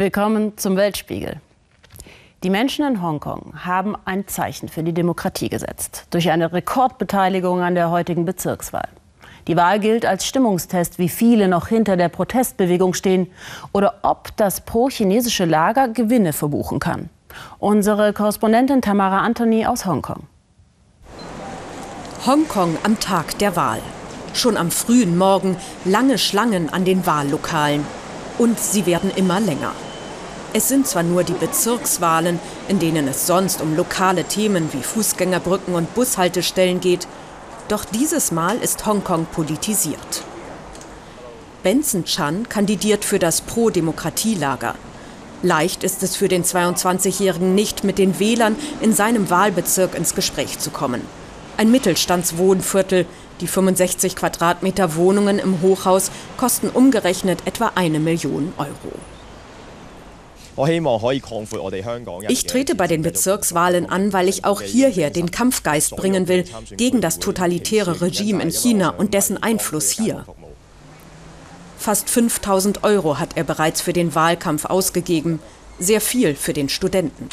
Willkommen zum Weltspiegel. Die Menschen in Hongkong haben ein Zeichen für die Demokratie gesetzt durch eine Rekordbeteiligung an der heutigen Bezirkswahl. Die Wahl gilt als Stimmungstest, wie viele noch hinter der Protestbewegung stehen oder ob das pro-chinesische Lager Gewinne verbuchen kann. Unsere Korrespondentin Tamara Anthony aus Hongkong. Hongkong am Tag der Wahl. Schon am frühen Morgen lange Schlangen an den Wahllokalen. Und sie werden immer länger. Es sind zwar nur die Bezirkswahlen, in denen es sonst um lokale Themen wie Fußgängerbrücken und Bushaltestellen geht, doch dieses Mal ist Hongkong politisiert. Benson Chan kandidiert für das Pro-Demokratie-Lager. Leicht ist es für den 22-Jährigen nicht, mit den Wählern in seinem Wahlbezirk ins Gespräch zu kommen. Ein Mittelstandswohnviertel, die 65 Quadratmeter Wohnungen im Hochhaus kosten umgerechnet etwa eine Million Euro. Ich trete bei den Bezirkswahlen an, weil ich auch hierher den Kampfgeist bringen will gegen das totalitäre Regime in China und dessen Einfluss hier. Fast 5000 Euro hat er bereits für den Wahlkampf ausgegeben, sehr viel für den Studenten.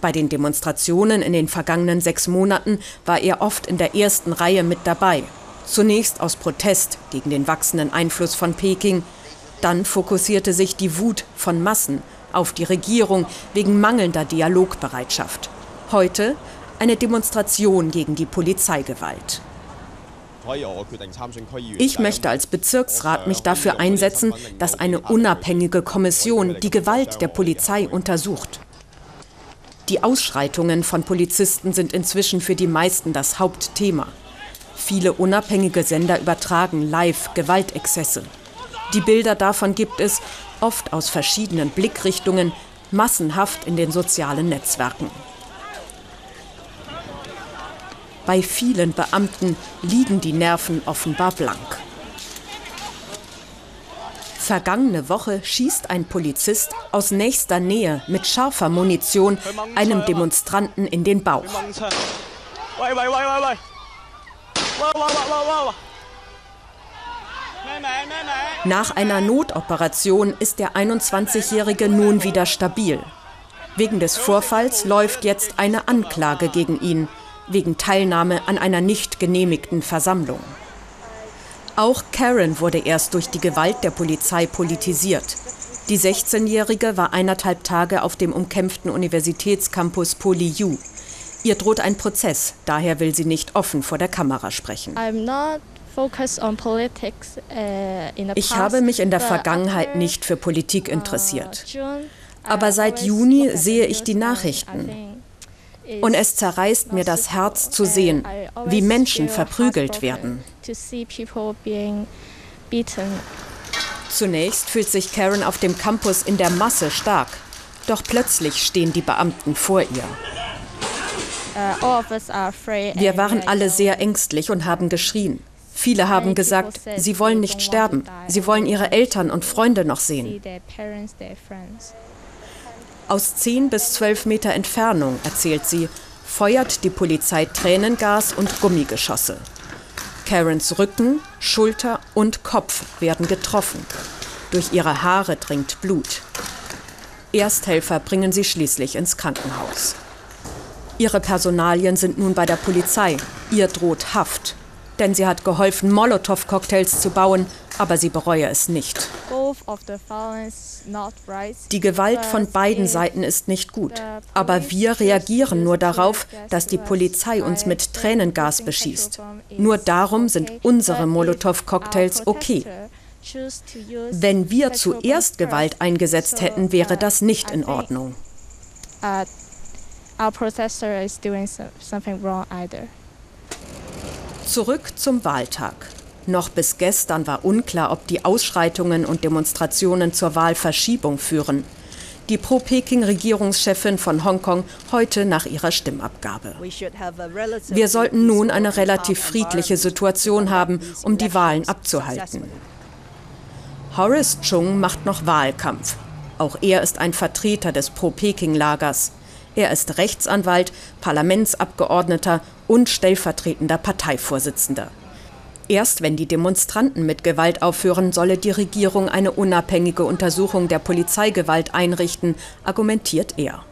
Bei den Demonstrationen in den vergangenen sechs Monaten war er oft in der ersten Reihe mit dabei. Zunächst aus Protest gegen den wachsenden Einfluss von Peking, dann fokussierte sich die Wut von Massen auf die Regierung wegen mangelnder Dialogbereitschaft. Heute eine Demonstration gegen die Polizeigewalt. Ich möchte als Bezirksrat mich dafür einsetzen, dass eine unabhängige Kommission die Gewalt der Polizei untersucht. Die Ausschreitungen von Polizisten sind inzwischen für die meisten das Hauptthema. Viele unabhängige Sender übertragen live Gewaltexzesse. Die Bilder davon gibt es, oft aus verschiedenen Blickrichtungen, massenhaft in den sozialen Netzwerken. Bei vielen Beamten liegen die Nerven offenbar blank. Vergangene Woche schießt ein Polizist aus nächster Nähe mit scharfer Munition einem Demonstranten in den Bauch. Nach einer Notoperation ist der 21-Jährige nun wieder stabil. Wegen des Vorfalls läuft jetzt eine Anklage gegen ihn, wegen Teilnahme an einer nicht genehmigten Versammlung. Auch Karen wurde erst durch die Gewalt der Polizei politisiert. Die 16-Jährige war eineinhalb Tage auf dem umkämpften Universitätscampus PolyU. Ihr droht ein Prozess, daher will sie nicht offen vor der Kamera sprechen. Uh, ich habe mich in der Vergangenheit nicht für Politik uh, interessiert. Aber seit Juni sehe ich die Nachrichten. Und es zerreißt mir das Herz zu sehen, wie Menschen verprügelt werden. Zunächst fühlt sich Karen auf dem Campus in der Masse stark. Doch plötzlich stehen die Beamten vor ihr. Uh, Wir waren alle sehr ängstlich und haben geschrien. Viele haben gesagt, sie wollen nicht sterben, sie wollen ihre Eltern und Freunde noch sehen. Aus 10 bis 12 Meter Entfernung, erzählt sie, feuert die Polizei Tränengas und Gummigeschosse. Karens Rücken, Schulter und Kopf werden getroffen. Durch ihre Haare dringt Blut. Ersthelfer bringen sie schließlich ins Krankenhaus. Ihre Personalien sind nun bei der Polizei. Ihr droht Haft denn sie hat geholfen, Molotow-Cocktails zu bauen, aber sie bereue es nicht. Die Gewalt von beiden Seiten ist nicht gut, aber wir reagieren nur darauf, dass die Polizei uns mit Tränengas beschießt. Nur darum sind unsere Molotow-Cocktails okay. Wenn wir zuerst Gewalt eingesetzt hätten, wäre das nicht in Ordnung. Uh, our processor is doing something wrong either. Zurück zum Wahltag. Noch bis gestern war unklar, ob die Ausschreitungen und Demonstrationen zur Wahlverschiebung führen. Die Pro-Peking-Regierungschefin von Hongkong heute nach ihrer Stimmabgabe. Wir sollten nun eine relativ friedliche Situation haben, um die Wahlen abzuhalten. Horace Chung macht noch Wahlkampf. Auch er ist ein Vertreter des Pro-Peking-Lagers. Er ist Rechtsanwalt, Parlamentsabgeordneter und stellvertretender Parteivorsitzender. Erst wenn die Demonstranten mit Gewalt aufhören, solle die Regierung eine unabhängige Untersuchung der Polizeigewalt einrichten, argumentiert er.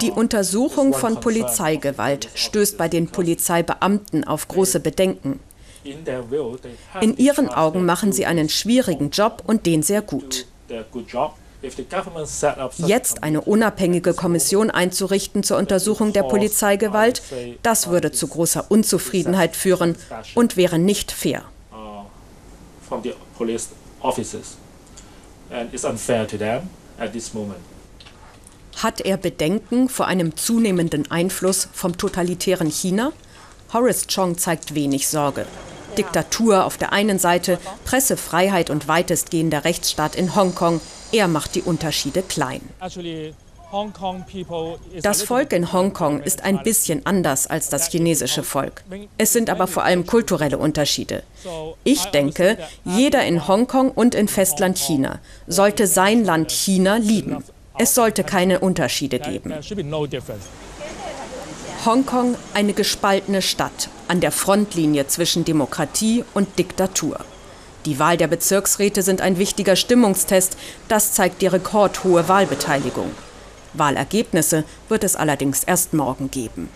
Die Untersuchung von Polizeigewalt stößt bei den Polizeibeamten auf große Bedenken. In ihren Augen machen sie einen schwierigen Job und den sehr gut. Jetzt eine unabhängige Kommission einzurichten zur Untersuchung der Polizeigewalt, das würde zu großer Unzufriedenheit führen und wäre nicht fair. Hat er Bedenken vor einem zunehmenden Einfluss vom totalitären China? Horace Chong zeigt wenig Sorge. Diktatur auf der einen Seite, Pressefreiheit und weitestgehender Rechtsstaat in Hongkong, er macht die Unterschiede klein. Das Volk in Hongkong ist ein bisschen anders als das chinesische Volk. Es sind aber vor allem kulturelle Unterschiede. Ich denke, jeder in Hongkong und in Festland China sollte sein Land China lieben. Es sollte keine Unterschiede geben. Hongkong eine gespaltene Stadt an der Frontlinie zwischen Demokratie und Diktatur. Die Wahl der Bezirksräte sind ein wichtiger Stimmungstest, das zeigt die rekordhohe Wahlbeteiligung. Wahlergebnisse wird es allerdings erst morgen geben.